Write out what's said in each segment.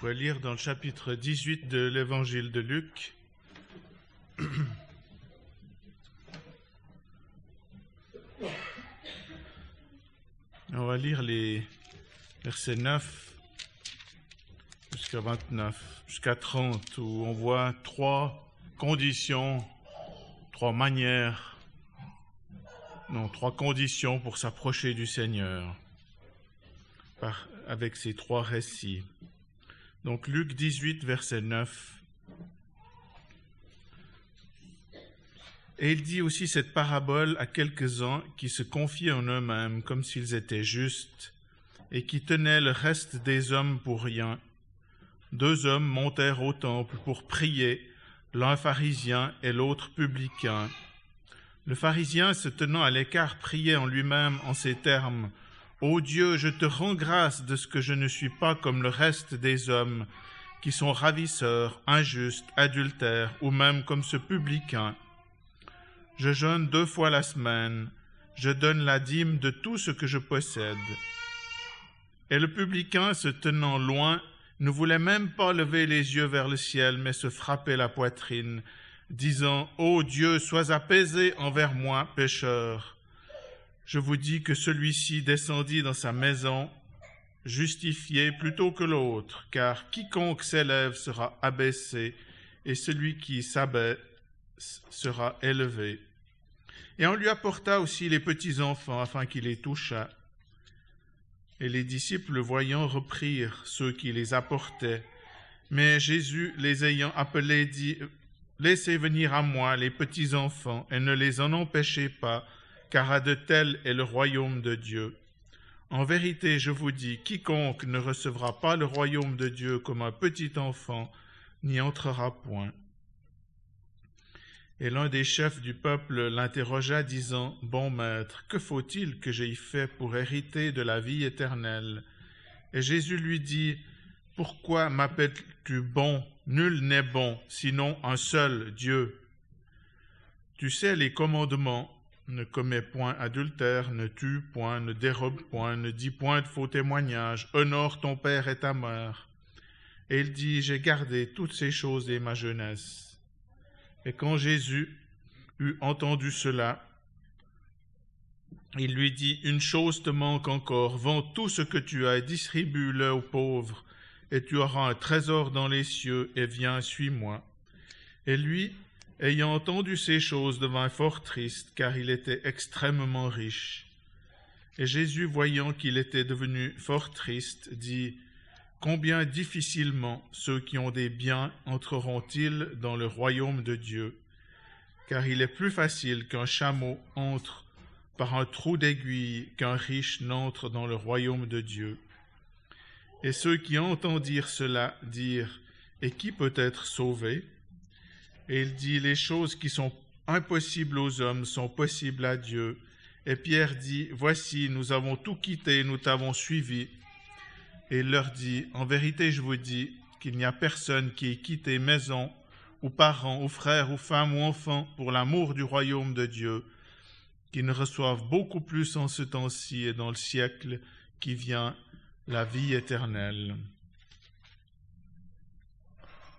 pourrait lire dans le chapitre 18 de l'évangile de Luc. On va lire les versets 9 jusqu'à 29, jusqu'à 30, où on voit trois conditions, trois manières, non, trois conditions pour s'approcher du Seigneur avec ces trois récits. Donc Luc 18, verset 9. Et il dit aussi cette parabole à quelques-uns qui se confiaient en eux-mêmes comme s'ils étaient justes et qui tenaient le reste des hommes pour rien. Deux hommes montèrent au temple pour prier, l'un pharisien et l'autre publicain. Le pharisien, se tenant à l'écart, priait en lui-même en ces termes Ô Dieu, je te rends grâce de ce que je ne suis pas comme le reste des hommes, qui sont ravisseurs, injustes, adultères, ou même comme ce publicain. Je jeûne deux fois la semaine, je donne la dîme de tout ce que je possède. Et le publicain, se tenant loin, ne voulait même pas lever les yeux vers le ciel, mais se frappait la poitrine, disant, Ô Dieu, sois apaisé envers moi, pécheur je vous dis que celui-ci descendit dans sa maison justifié plutôt que l'autre, car quiconque s'élève sera abaissé, et celui qui s'abaisse sera élevé. Et on lui apporta aussi les petits enfants afin qu'il les touchât. Et les disciples, le voyant, reprirent ceux qui les apportaient. Mais Jésus, les ayant appelés, dit Laissez venir à moi les petits enfants, et ne les en empêchez pas, car à de tels est le royaume de Dieu. En vérité, je vous dis, quiconque ne recevra pas le royaume de Dieu comme un petit enfant n'y entrera point. Et l'un des chefs du peuple l'interrogea, disant, Bon maître, que faut-il que j'aie fait pour hériter de la vie éternelle? Et Jésus lui dit, Pourquoi m'appelles-tu bon? Nul n'est bon, sinon un seul Dieu. Tu sais les commandements ne commets point adultère, ne tue point, ne dérobe point, ne dis point de faux témoignages, honore ton père et ta mère. Et il dit, j'ai gardé toutes ces choses dès ma jeunesse. Et quand Jésus eut entendu cela, il lui dit, une chose te manque encore, vends tout ce que tu as et distribue-le aux pauvres, et tu auras un trésor dans les cieux, et viens, suis-moi. Et lui, Ayant entendu ces choses, devint fort triste, car il était extrêmement riche. Et Jésus, voyant qu'il était devenu fort triste, dit, Combien difficilement ceux qui ont des biens entreront-ils dans le royaume de Dieu Car il est plus facile qu'un chameau entre par un trou d'aiguille qu'un riche n'entre dans le royaume de Dieu. Et ceux qui entendirent cela dirent, Et qui peut être sauvé? Et il dit, les choses qui sont impossibles aux hommes sont possibles à Dieu. Et Pierre dit, Voici, nous avons tout quitté, nous t'avons suivi. Et il leur dit, En vérité, je vous dis qu'il n'y a personne qui ait quitté maison, ou parents, ou frères, ou femmes, ou enfants, pour l'amour du royaume de Dieu, qui ne reçoivent beaucoup plus en ce temps-ci et dans le siècle qui vient la vie éternelle.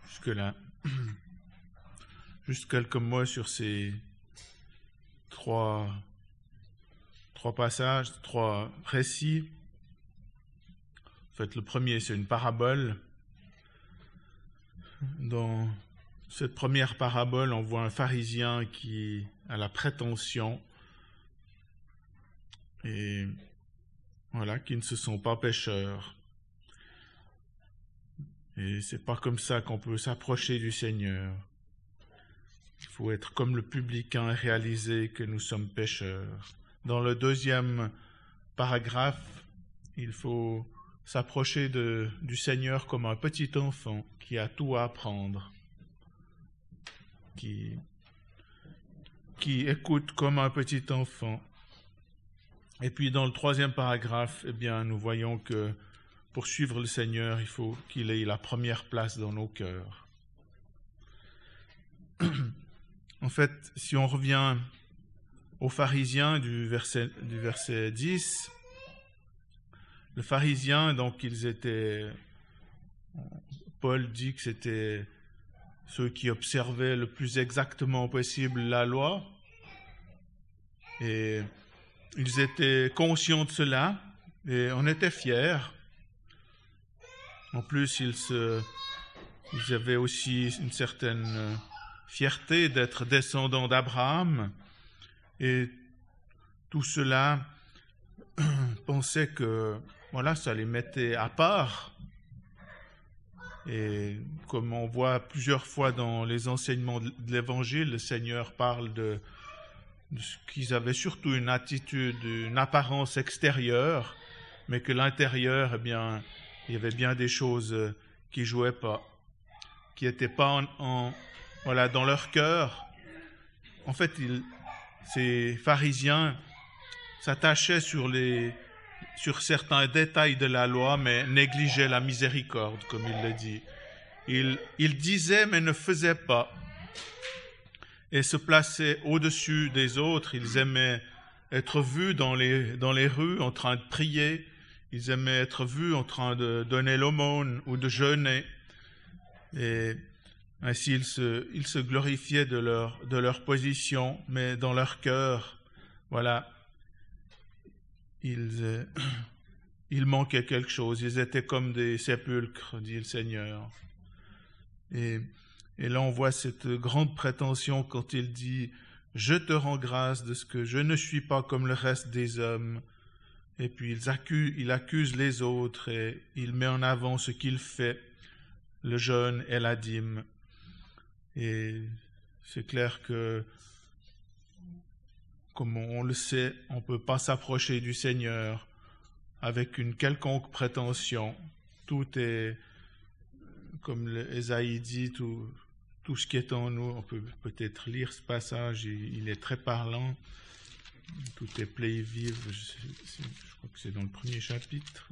Jusque-là. Juste quelques mots sur ces trois, trois passages, trois récits. En fait, le premier, c'est une parabole. Dans cette première parabole, on voit un pharisien qui a la prétention et voilà, qui ne se sont pas pécheurs. Et c'est pas comme ça qu'on peut s'approcher du Seigneur. Il faut être comme le publicain et réaliser que nous sommes pécheurs. Dans le deuxième paragraphe, il faut s'approcher du Seigneur comme un petit enfant qui a tout à apprendre, qui, qui écoute comme un petit enfant. Et puis dans le troisième paragraphe, eh bien, nous voyons que pour suivre le Seigneur, il faut qu'il ait la première place dans nos cœurs. En fait, si on revient aux pharisiens du verset, du verset 10, le pharisien, donc ils étaient Paul dit que c'était ceux qui observaient le plus exactement possible la loi. Et ils étaient conscients de cela et on était fiers. En plus, ils, se, ils avaient aussi une certaine fierté d'être descendants d'Abraham. Et tout cela pensait que voilà, ça les mettait à part. Et comme on voit plusieurs fois dans les enseignements de l'Évangile, le Seigneur parle de, ce qu'ils avaient surtout une attitude, une apparence extérieure, mais que l'intérieur, eh bien, il y avait bien des choses qui jouaient pas, qui n'étaient pas en, voilà, dans leur cœur. En fait, ces pharisiens s'attachaient sur les, sur certains détails de la loi, mais négligeait la miséricorde, comme il le dit. Il, il disait, mais ne faisait pas, et se plaçait au-dessus des autres. Ils aimaient être vus dans les, dans les rues en train de prier, ils aimaient être vus en train de donner l'aumône ou de jeûner. Et ainsi, ils se, ils glorifiaient de leur, position, mais dans leur cœur, voilà, ils, euh, ils manquaient quelque chose. Ils étaient comme des sépulcres, dit le Seigneur. Et, là, on voit cette grande prétention quand il dit Je te rends grâce de ce que je ne suis pas comme le reste des hommes. Et puis il accuse, il accuse les autres et il met en avant ce qu'il fait, le jeûne et la dîme. Et c'est clair que comme on le sait, on ne peut pas s'approcher du Seigneur avec une quelconque prétention. Tout est, comme Esaïe dit, tout, ce qui est en nous. On peut peut-être lire ce passage, il, est très parlant. Tout est plein vive. Je, crois que c'est dans le premier chapitre.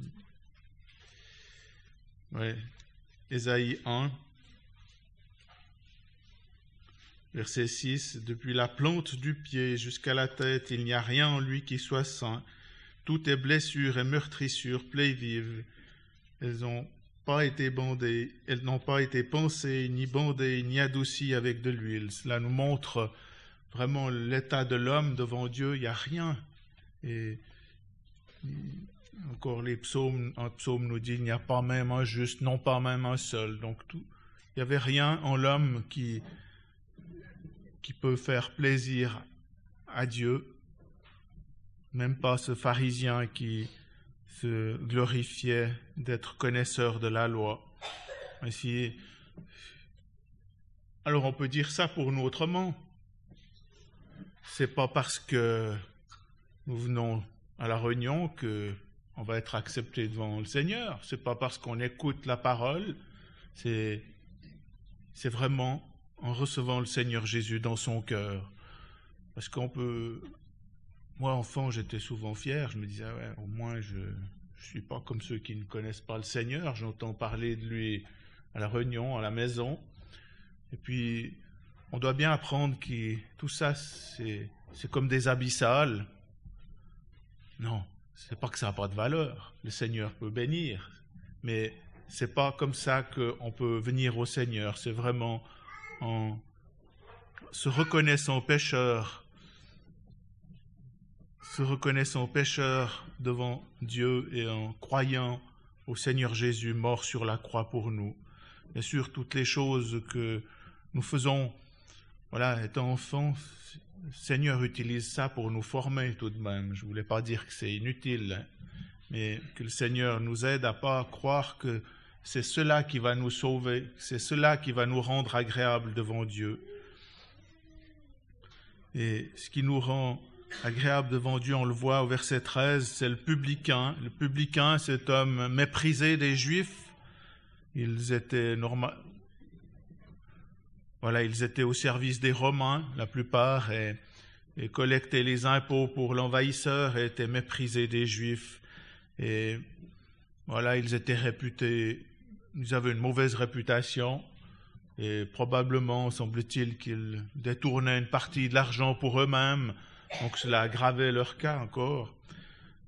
Ouais. Esaïe 1. Verset 6. Depuis la plante du pied jusqu'à la tête, il n'y a rien en lui qui soit saint. Tout est blessure et meurtrissure, plaie vive. Elles n'ont pas été bandées, elles n'ont pas été pensées, ni bandées, ni adoucies avec de l'huile. Cela nous montre vraiment l'état de l'homme devant Dieu. Il n'y a rien. Et encore les psaumes, un psaume nous dit il n'y a pas même un juste, non pas même un seul. Donc tout, il n'y avait rien en l'homme qui qui peut faire plaisir à Dieu, même pas ce pharisien qui se glorifiait d'être connaisseur de la loi. Alors on peut dire ça pour nous autrement. C'est pas parce que nous venons à la réunion que on va être accepté devant le Seigneur. C'est pas parce qu'on écoute la parole. C'est vraiment en recevant le Seigneur Jésus dans son cœur. Parce qu'on peut... Moi, enfant, j'étais souvent fier. Je me disais, ouais, au moins, je ne suis pas comme ceux qui ne connaissent pas le Seigneur. J'entends parler de lui à la réunion, à la maison. Et puis, on doit bien apprendre que tout ça, c'est, c'est comme des abyssales. Non, c'est pas que ça n'a pas de valeur. Le Seigneur peut bénir. Mais c'est pas comme ça qu'on peut venir au Seigneur. C'est vraiment en se reconnaissant pécheur, se reconnaissant pécheur devant Dieu et en croyant au Seigneur Jésus mort sur la croix pour nous. Bien sûr, toutes les choses que nous faisons, voilà, étant enfants, le Seigneur utilise ça pour nous former tout de même. Je ne voulais pas dire que c'est inutile, mais que le Seigneur nous aide à pas croire que c'est cela qui va nous sauver, c'est cela qui va nous rendre agréables devant Dieu. Et ce qui nous rend agréables devant Dieu, on le voit au verset 13, c'est le publicain. Le publicain, cet homme méprisé des Juifs. Ils étaient normal... Voilà, ils étaient au service des Romains, la plupart, et, et collectaient les impôts pour l'envahisseur et étaient méprisés des Juifs. Et voilà, ils étaient réputés ils avaient une mauvaise réputation et probablement, semble-t-il, qu'ils détournaient une partie de l'argent pour eux-mêmes, donc cela aggravait leur cas encore.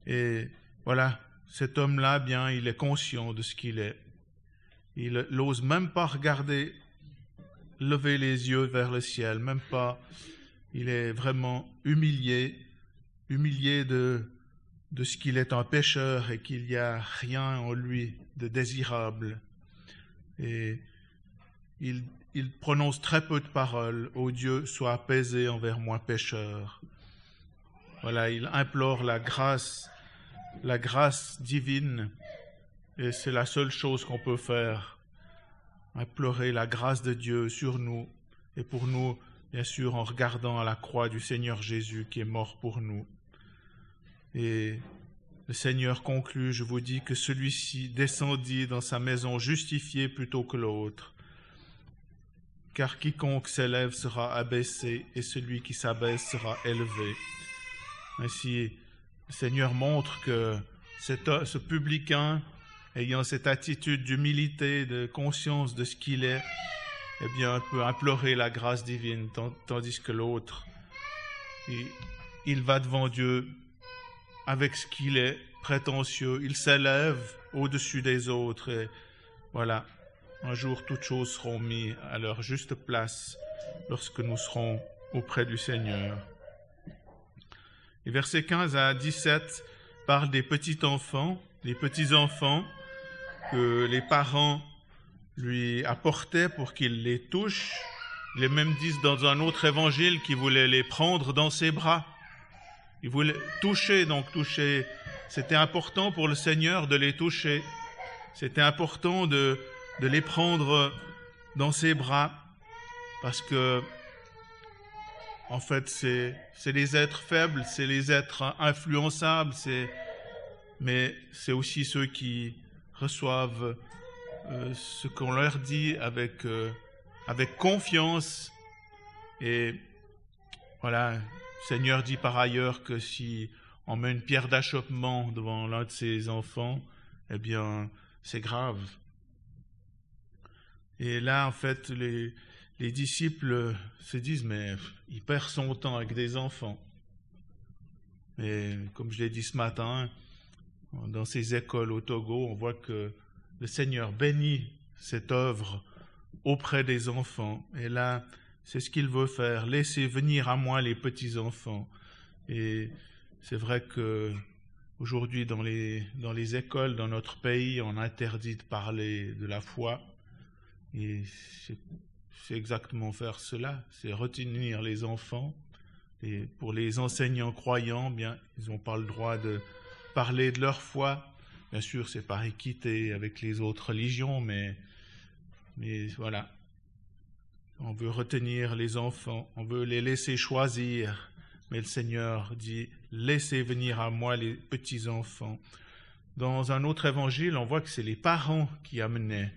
Et voilà, cet homme-là, bien, il est conscient de ce qu'il est. Il n'ose même pas regarder, lever les yeux vers le ciel, même pas. Il est vraiment humilié, humilié de, de ce qu'il est un pécheur et qu'il n'y a rien en lui de désirable. Et il, prononce très peu de paroles. Ô Dieu, sois apaisé envers moi pécheur. Voilà, il implore la grâce, la grâce divine, et c'est la seule chose qu'on peut faire. Implorer la grâce de Dieu sur nous, et pour nous, bien sûr, en regardant à la croix du Seigneur Jésus qui est mort pour nous. Et le Seigneur conclut, je vous dis que celui-ci descendit dans sa maison justifié plutôt que l'autre. Car quiconque s'élève sera abaissé, et celui qui s'abaisse sera élevé. Ainsi, le Seigneur montre que ce publicain, ayant cette attitude d'humilité, de conscience de ce qu'il est, eh bien, peut implorer la grâce divine, tandis que l'autre, il va devant Dieu avec ce qu'il est, prétentieux, il s'élève au-dessus des autres. Et voilà, un jour toutes choses seront mises à leur juste place lorsque nous serons auprès du Seigneur. Les versets 15 à 17 parlent des petits enfants, des petits enfants que les parents lui apportaient pour qu'il les touche. Les mêmes disent dans un autre évangile qu'il voulait les prendre dans ses bras. Il voulait toucher, donc toucher. C'était important pour le Seigneur de les toucher. C'était important de, de les prendre dans ses bras parce que, en fait, c'est, les êtres faibles, c'est les êtres influençables, c'est, mais c'est aussi ceux qui reçoivent euh, ce qu'on leur dit avec, euh, avec confiance. Et voilà, Seigneur dit par ailleurs que si on met une pierre d'achoppement devant l'un de ses enfants, eh bien, c'est grave. Et là, en fait, les, les disciples se disent, mais il perd son temps avec des enfants. Et comme je l'ai dit ce matin, dans ces écoles au Togo, on voit que le Seigneur bénit cette œuvre auprès des enfants. Et là, c'est ce qu'il veut faire. Laissez venir à moi les petits-enfants. Et c'est vrai que aujourd'hui, dans les, écoles, dans notre pays, on interdit de parler de la foi. Et c'est exactement faire cela, c'est retenir les enfants. Et pour les enseignants croyants, bien, ils n'ont pas le droit de parler de leur foi. Bien sûr, c'est par équité avec les autres religions, mais voilà, on veut retenir les enfants, on veut les laisser choisir, mais le Seigneur dit, laissez venir à moi les petits-enfants. Dans un autre évangile, on voit que c'est les parents qui amenaient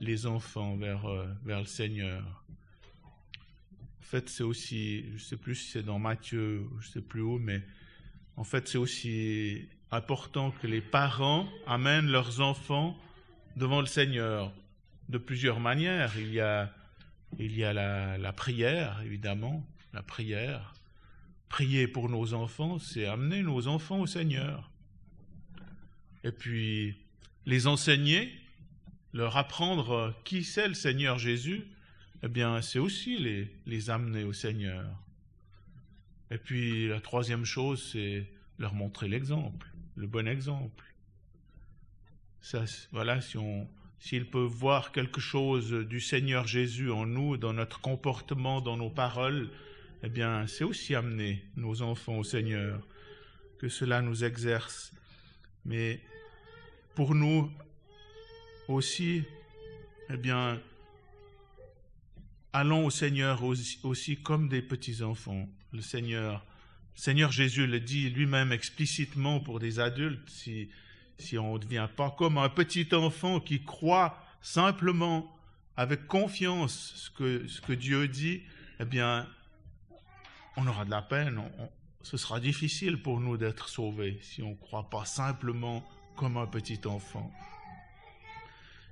les enfants vers, euh, vers le Seigneur. En fait, c'est aussi, je ne sais plus si c'est dans Matthieu, je ne sais plus où, mais en fait, c'est aussi important que les parents amènent leurs enfants devant le Seigneur de plusieurs manières. Il y a il y a la, prière, évidemment, la prière. Prier pour nos enfants, c'est amener nos enfants au Seigneur. Et puis, les enseigner, leur apprendre qui c'est le Seigneur Jésus, eh bien, c'est aussi les, les amener au Seigneur. Et puis, la troisième chose, c'est leur montrer l'exemple, le bon exemple. Ça, voilà, si on, s'ils peuvent voir quelque chose du Seigneur Jésus en nous, dans notre comportement, dans nos paroles, eh bien, c'est aussi amener nos enfants au Seigneur, que cela nous exerce. Mais pour nous aussi, eh bien, allons au Seigneur aussi, comme des petits-enfants. Le Seigneur, Seigneur Jésus le dit lui-même explicitement pour des adultes, si si on ne devient pas comme un petit enfant qui croit simplement avec confiance ce que, ce que Dieu dit, eh bien, on aura de la peine, ce sera difficile pour nous d'être sauvés si on ne croit pas simplement comme un petit enfant.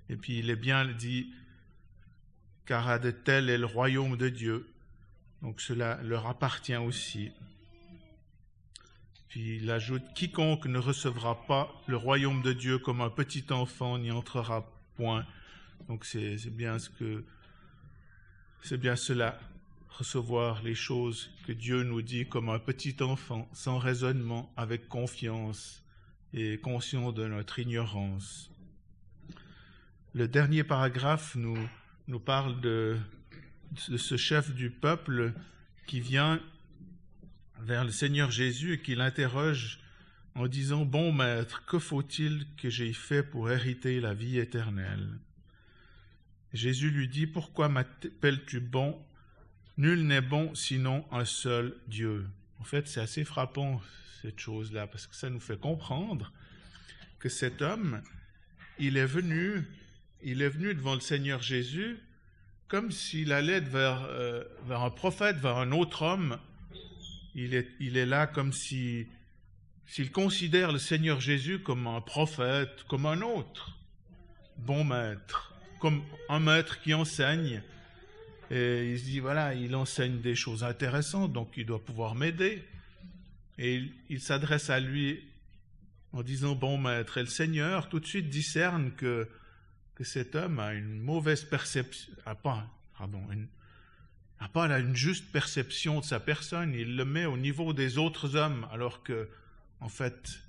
Et puis il est bien dit, car à de tels est le royaume de Dieu, donc cela leur appartient aussi. Puis il ajoute, quiconque ne recevra pas le royaume de Dieu comme un petit enfant n'y entrera point. Donc c'est bien cela, recevoir les choses que Dieu nous dit comme un petit enfant, sans raisonnement, avec confiance et conscient de notre ignorance. Le dernier paragraphe nous, parle de ce chef du peuple qui vient vers le Seigneur Jésus et qui l'interroge en disant Bon maître, que faut-il que j'aie fait pour hériter la vie éternelle? Jésus lui dit Pourquoi m'appelles-tu bon? Nul n'est bon sinon un seul Dieu. En fait, c'est assez frappant cette chose-là parce que ça nous fait comprendre que cet homme, il est venu, il est venu devant le Seigneur Jésus comme s'il allait vers, euh, vers un prophète, vers un autre homme. Il est, là comme si s'il considère le Seigneur Jésus comme un prophète, comme un autre, bon maître, comme un maître qui enseigne, et il se dit, voilà, il enseigne des choses intéressantes, donc il doit pouvoir m'aider. Et il, s'adresse à lui en disant, bon maître, et le Seigneur tout de suite discerne que, que cet homme a une mauvaise perception, a pas, pardon, une, a pas là une juste perception de sa personne, il le met au niveau des autres hommes, alors que en fait,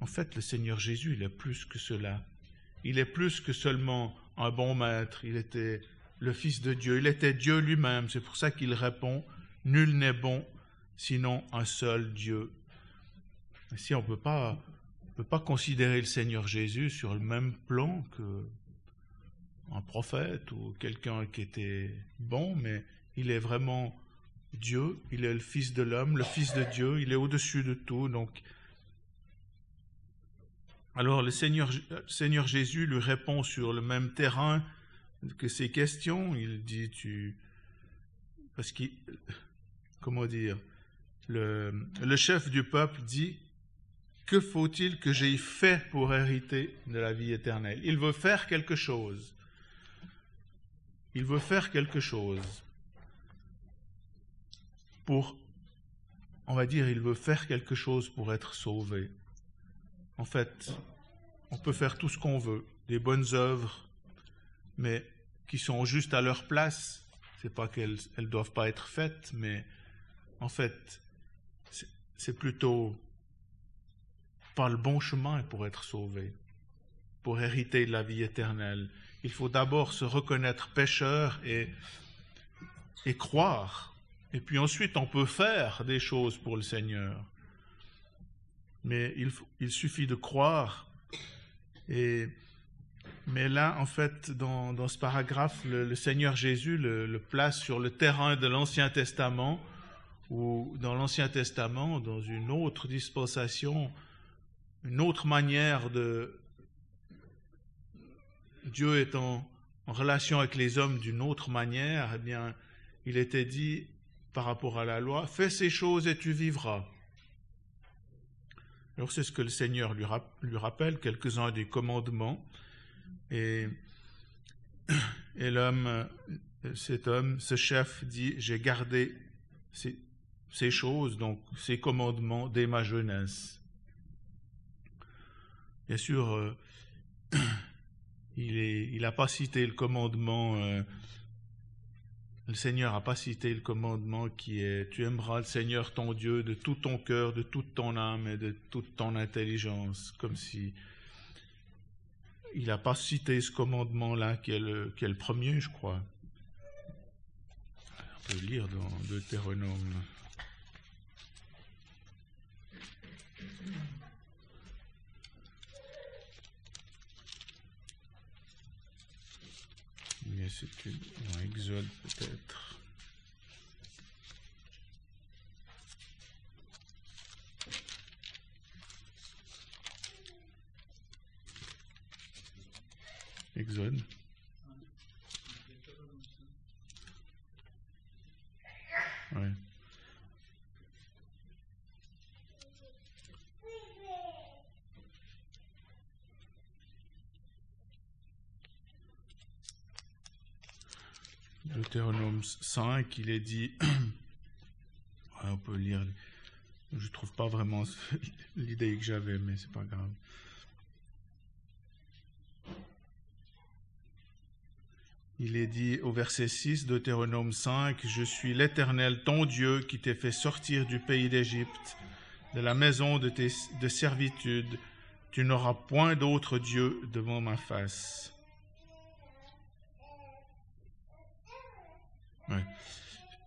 en fait, le Seigneur Jésus, il est plus que cela. Il est plus que seulement un bon maître. Il était le Fils de Dieu. Il était Dieu lui-même. C'est pour ça qu'il répond Nul n'est bon sinon un seul Dieu. Si on ne peut pas, peut pas considérer le Seigneur Jésus sur le même plan que un prophète ou quelqu'un qui était bon, mais il est vraiment Dieu, il est le Fils de l'homme, le Fils de Dieu, il est au-dessus de tout, alors le Seigneur, Jésus lui répond sur le même terrain que ces questions. Il dit. Parce qu'il... Comment dire le, le chef du peuple dit, que faut-il que j'aie fait pour hériter de la vie éternelle? Il veut faire quelque chose. Il veut faire quelque chose pour, on va dire, il veut faire quelque chose pour être sauvé. En fait, on peut faire tout ce qu'on veut, des bonnes œuvres, mais qui sont juste à leur place. C'est pas qu'elles ne doivent pas être faites, mais en fait, c'est plutôt pas le bon chemin pour être sauvé, pour hériter de la vie éternelle. Il faut d'abord se reconnaître pécheur et, et croire. Et puis ensuite, on peut faire des choses pour le Seigneur mais il, suffit de croire. Et, mais là, en fait, dans, ce paragraphe, le, Seigneur Jésus le, place sur le terrain de l'Ancien Testament, ou dans l'Ancien Testament, dans une autre dispensation, une autre manière de... Dieu étant en relation avec les hommes d'une autre manière, eh bien, il était dit par rapport à la loi, fais ces choses et tu vivras. Alors c'est ce que le Seigneur lui, rappelle, quelques-uns des commandements. Et, l'homme, cet homme, ce chef dit, j'ai gardé ces, ces, choses, donc ces commandements dès ma jeunesse. Bien sûr, euh, il n'a pas cité le commandement euh, le Seigneur n'a pas cité le commandement qui est Tu aimeras le Seigneur ton Dieu de tout ton cœur, de toute ton âme et de toute ton intelligence, comme si il n'a pas cité ce commandement-là qui, le, qui est le premier, je crois. On peut lire dans Deutéronome. Mais c'est un Exode peut-être. Exode. Ouais. Deutéronome 5, il est dit, on peut lire, je ne trouve pas vraiment l'idée que j'avais, mais c'est pas grave. il est dit au verset 6 Deutéronome 5, Je suis l'Éternel, ton Dieu, qui t'ai fait sortir du pays d'Égypte, de la maison de, tes, de servitude. Tu n'auras point d'autre Dieu devant ma face.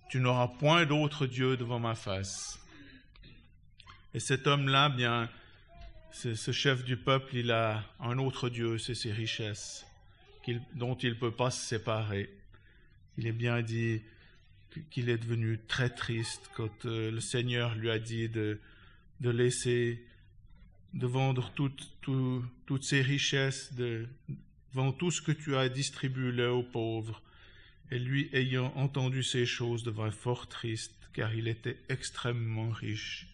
Tu n'auras point d'autre Dieu devant ma face. Et cet homme-là, bien, ce chef du peuple, il a un autre Dieu, c'est ses richesses, dont il ne peut pas se séparer. Il est bien dit qu'il est devenu très triste quand euh, le Seigneur lui a dit de, de laisser, de vendre toutes, toutes ses richesses, de vendre tout ce que tu as distribué aux pauvres. Et lui, ayant entendu ces choses, devint fort triste, car il était extrêmement riche.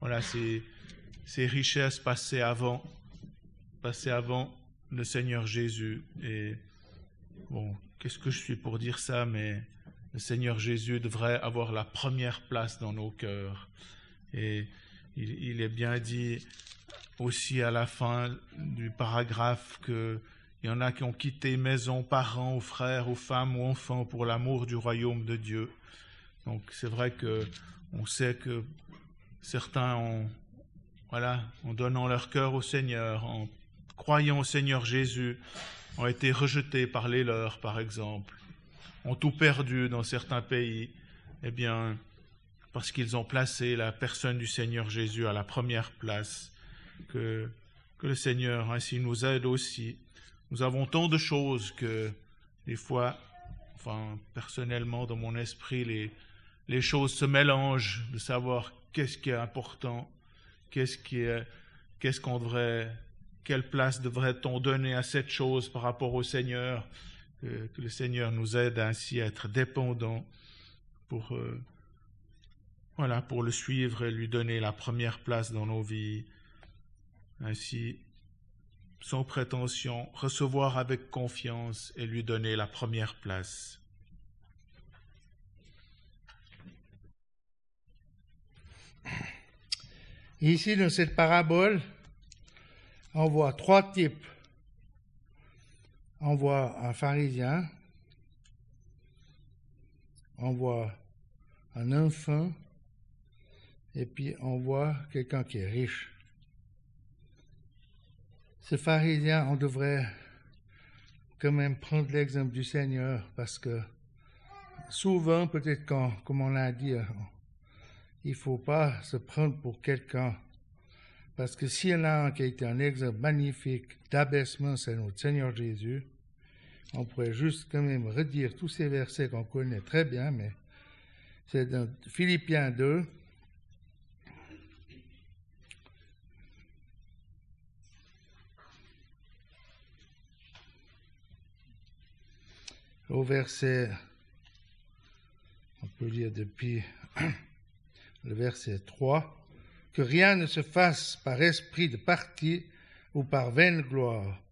Voilà, ces richesses passées avant, passées avant le Seigneur Jésus. Et bon, qu'est-ce que je suis pour dire ça, mais le Seigneur Jésus devrait avoir la première place dans nos cœurs. Et il est bien dit aussi à la fin du paragraphe que il y en a qui ont quitté maison, parents, frères, femmes, ou enfants pour l'amour du royaume de Dieu. Donc c'est vrai que on sait que certains ont, voilà, en donnant leur cœur au Seigneur, en croyant au Seigneur Jésus, ont été rejetés par les leurs, par exemple, ont tout perdu dans certains pays, eh bien, parce qu'ils ont placé la personne du Seigneur Jésus à la première place, que le Seigneur ainsi nous aide aussi nous avons tant de choses que des fois, enfin, personnellement, dans mon esprit, les, choses se mélangent de savoir qu'est-ce qui est important, qu'est-ce qui est, qu'est-ce qu'on devrait, quelle place devrait-on donner à cette chose par rapport au Seigneur, que, le Seigneur nous aide ainsi à être dépendants pour, euh, voilà, pour le suivre et lui donner la première place dans nos vies. Ainsi, sans prétention, recevoir avec confiance et lui donner la première place. Ici, dans cette parabole, on voit trois types. On voit un pharisien, on voit un enfant, et puis on voit quelqu'un qui est riche. Ces pharisiens, on devrait quand même prendre l'exemple du Seigneur parce que souvent, peut-être comme on l'a dit, il ne faut pas se prendre pour quelqu'un. Parce que s'il y en a un qui a été un exemple magnifique d'abaissement, c'est notre Seigneur Jésus. On pourrait juste quand même redire tous ces versets qu'on connaît très bien, mais c'est dans Philippiens 2, au verset, on peut lire depuis le verset 3, que rien ne se fasse par esprit de parti ou par vaine gloire,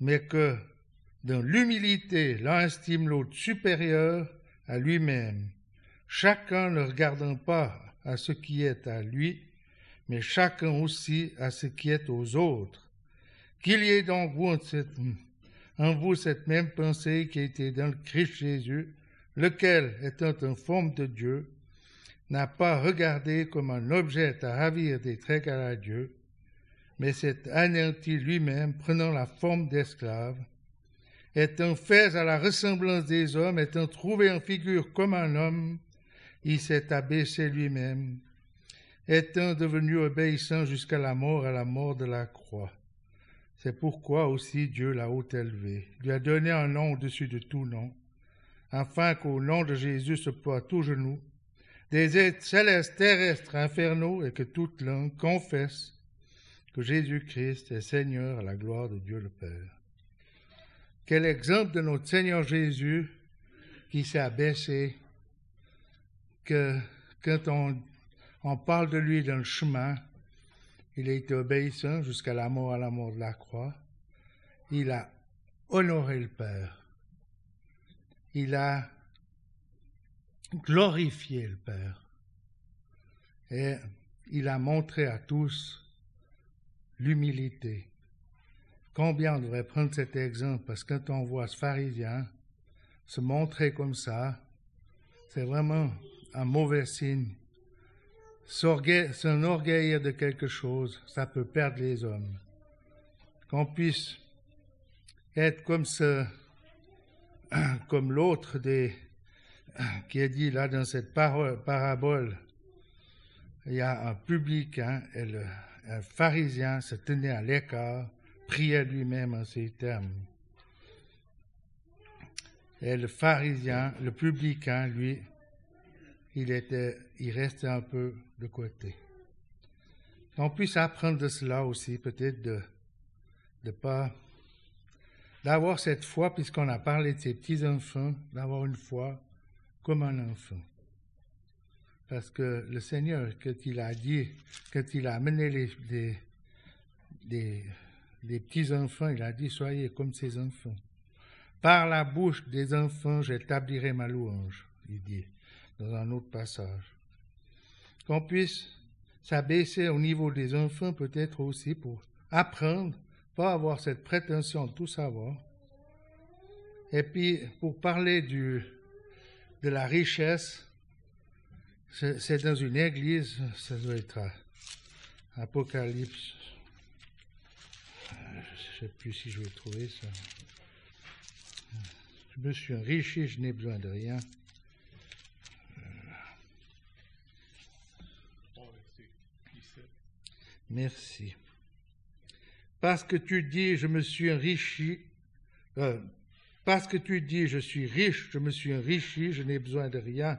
mais que dans l'humilité l'un estime l'autre supérieur à lui-même, chacun ne regardant pas à ce qui est à lui, mais chacun aussi à ce qui est aux autres. Qu'il y ait donc vous en vous cette même pensée qui était dans le Christ Jésus, lequel, étant en forme de Dieu, n'a pas regardé comme un objet à ravir d'être égal à Dieu, mais s'est anéanti lui-même, prenant la forme d'esclave, étant fait à la ressemblance des hommes, étant trouvé en figure comme un homme, il s'est abaissé lui-même, étant devenu obéissant jusqu'à la mort, à la mort de la croix. C'est pourquoi aussi Dieu l'a haut élevé, lui a donné un nom au-dessus de tout nom, afin qu'au nom de Jésus se ploie tout genou, des êtres célestes, terrestres, infernaux, et que toute langue confesse que Jésus-Christ est Seigneur à la gloire de Dieu le Père. Quel exemple de notre Seigneur Jésus qui s'est abaissé, que quand on parle de lui dans le chemin, il a été obéissant jusqu'à la mort, à la mort de la croix. Il a honoré le Père. Il a glorifié le Père. Et il a montré à tous l'humilité. Combien on devrait prendre cet exemple? Parce que quand on voit ce pharisien, se montrer comme ça, c'est vraiment un mauvais signe. S'enorgueillir de quelque chose, ça peut perdre les hommes. Qu'on puisse être comme ce, comme l'autre qui est dit là dans cette parabole. Il y a un publicain le, un pharisien se tenait à l'écart, priait lui-même en ces termes. Et le pharisien, le publicain, lui, il, était, il restait un peu de côté. On puisse apprendre de cela aussi, peut-être de pas d'avoir cette foi, puisqu'on a parlé de ces petits-enfants, d'avoir une foi comme un enfant. Parce que le Seigneur, quand il a dit, quand il a amené les, les petits-enfants, il a dit, soyez comme ces enfants. Par la bouche des enfants, j'établirai ma louange, il dit dans un autre passage. Qu'on puisse s'abaisser au niveau des enfants peut-être aussi pour apprendre, pas avoir cette prétention de tout savoir. Et puis, pour parler du, de la richesse, c'est dans une église, ça doit être Apocalypse. Je ne sais plus si je vais trouver ça. Je me suis enrichi, je n'ai besoin de rien. Merci. Parce que tu dis, je me suis enrichi, euh, parce que tu dis, je suis riche, je me suis enrichi, je n'ai besoin de rien,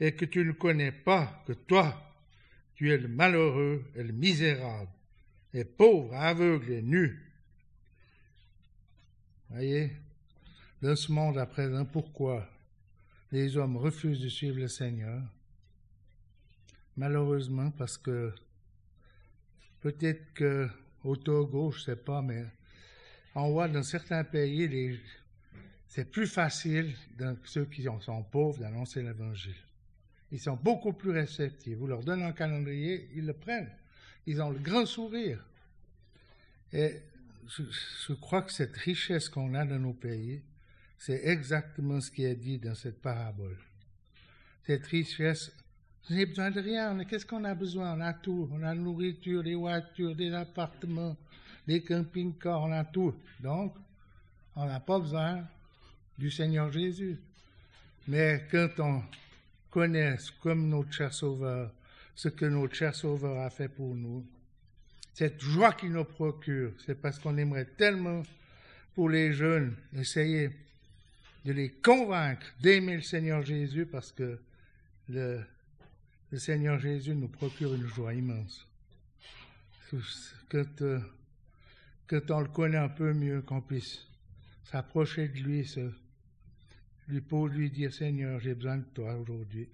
et que tu ne connais pas que toi, tu es le malheureux et le misérable, et pauvre, aveugle et nu. Voyez, dans ce monde à présent, pourquoi les hommes refusent de suivre le Seigneur? Malheureusement, parce que Peut-être que au Togo, je ne sais pas, mais on voit dans certains pays, c'est plus facile, dans ceux qui sont pauvres, d'annoncer l'Évangile. Ils sont beaucoup plus réceptifs. Vous leur donnez un calendrier, ils le prennent. Ils ont le grand sourire. Et je crois que cette richesse qu'on a dans nos pays, c'est exactement ce qui est dit dans cette parabole. Cette richesse vous n'avez besoin de rien. Qu'est-ce qu'on a besoin? On a tout. On a la nourriture, des voitures, des appartements, des camping-cars, on a tout. Donc, on n'a pas besoin du Seigneur Jésus. Mais quand on connaît comme notre cher Sauveur, ce que notre cher Sauveur a fait pour nous, cette joie qu'il nous procure, c'est parce qu'on aimerait tellement pour les jeunes essayer de les convaincre d'aimer le Seigneur Jésus parce que le, le Seigneur Jésus nous procure une joie immense. Quand, on le connaît un peu mieux, qu'on puisse s'approcher de lui, lui pour lui dire Seigneur, j'ai besoin de toi aujourd'hui.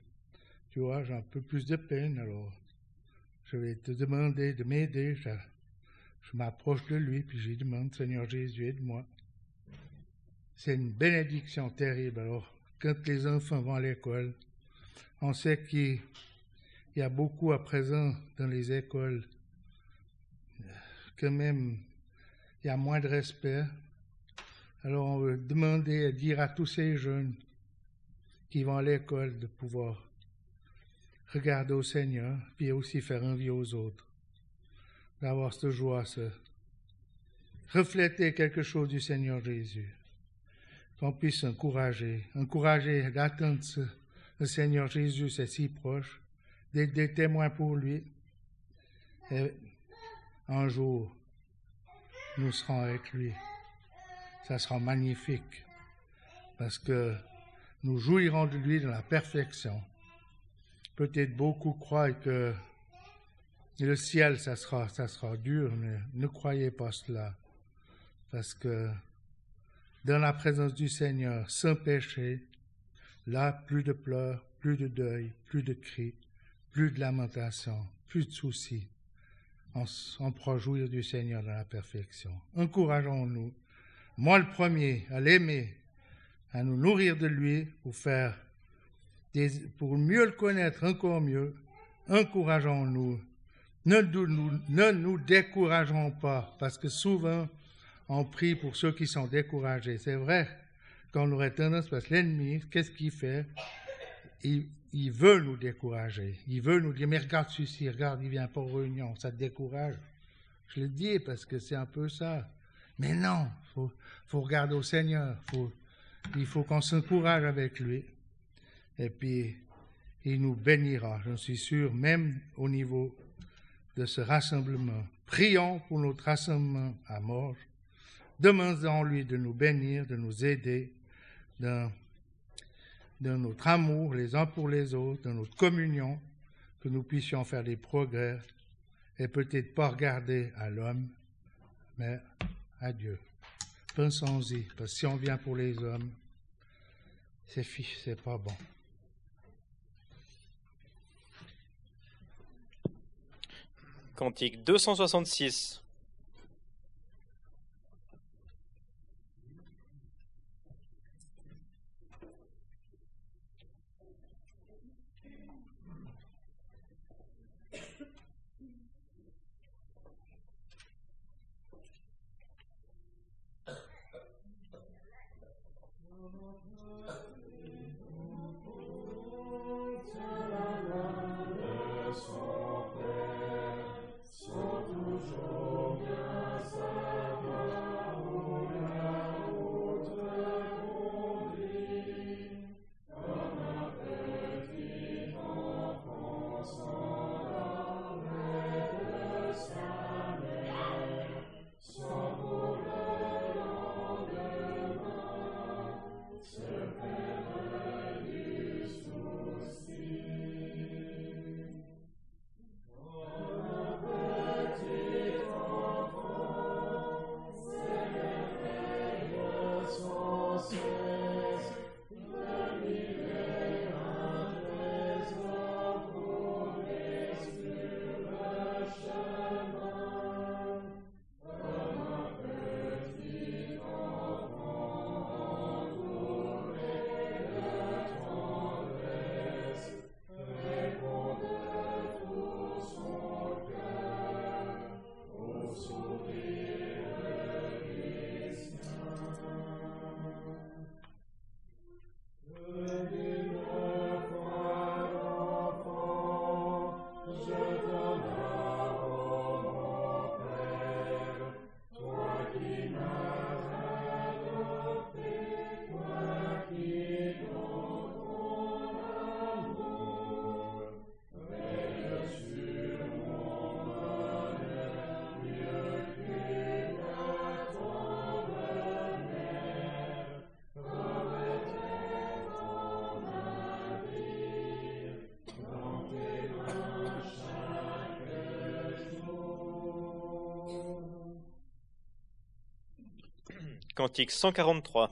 Tu vois, j'ai un peu plus de peine, alors je vais te demander de m'aider. Je, je m'approche de lui, puis je lui demande Seigneur Jésus, aide-moi. C'est une bénédiction terrible. Alors, quand les enfants vont à l'école, on sait qu'ils il y a beaucoup à présent dans les écoles, quand même, il y a moins de respect. Alors on veut demander à dire à tous ces jeunes qui vont à l'école de pouvoir regarder au Seigneur, puis aussi faire envie aux autres, d'avoir cette joie, ce refléter quelque chose du Seigneur Jésus, qu'on puisse encourager, encourager d'attendre le Seigneur Jésus, c'est si proche, des, témoins pour lui. Et un jour, nous serons avec lui. Ça sera magnifique parce que nous jouirons de lui dans la perfection. Peut-être beaucoup croient que le ciel, ça sera, ça sera dur, mais ne croyez pas cela. Parce que dans la présence du Seigneur, sans péché, là, plus de pleurs, plus de deuil, plus de cris, plus de lamentation, plus de soucis. On, on jouir du Seigneur dans la perfection. Encourageons-nous, moi le premier, à l'aimer, à nous nourrir de lui pour faire pour mieux le connaître encore mieux. Encourageons-nous. Ne, ne nous décourageons pas, parce que souvent, on prie pour ceux qui sont découragés. C'est vrai qu'on aurait tendance, parce que l'ennemi, qu'est-ce qu'il fait? Il, veut nous décourager. Il veut nous dire, mais regarde celui-ci, regarde, il vient pas aux réunions, ça te décourage? Je le dis parce que c'est un peu ça. Mais non, il faut, regarder au Seigneur. Il faut qu'on s'encourage avec lui. Et puis, il nous bénira, j'en suis sûr, même au niveau de ce rassemblement. Prions pour notre rassemblement à mort. Demandons-lui de nous bénir, de nous aider dans, dans notre amour les uns pour les autres, dans notre communion, que nous puissions faire des progrès et peut-être pas regarder à l'homme, mais à Dieu. Pensons-y, parce que si on vient pour les hommes, c'est c'est pas bon. Cantique 266. Cantique 143.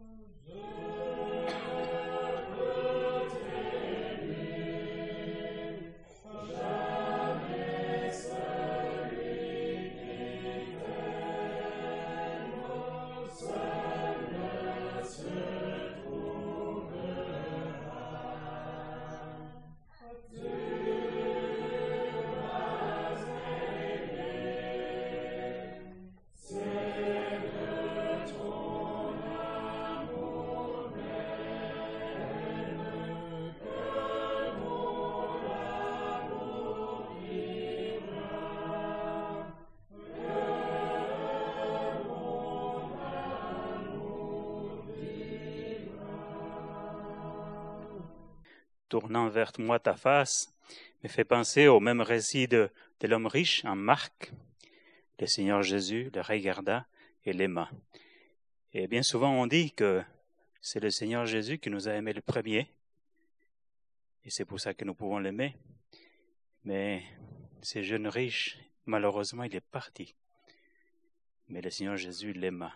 Jesus. Tournant vers moi ta face me fait penser au même récit de, l'homme riche en Marc. Le Seigneur Jésus le regarda et l'aima. Et bien souvent on dit que c'est le Seigneur Jésus qui nous a aimés le premier, et c'est pour ça que nous pouvons l'aimer. Mais ce jeune riche, malheureusement, il est parti. Mais le Seigneur Jésus l'aima.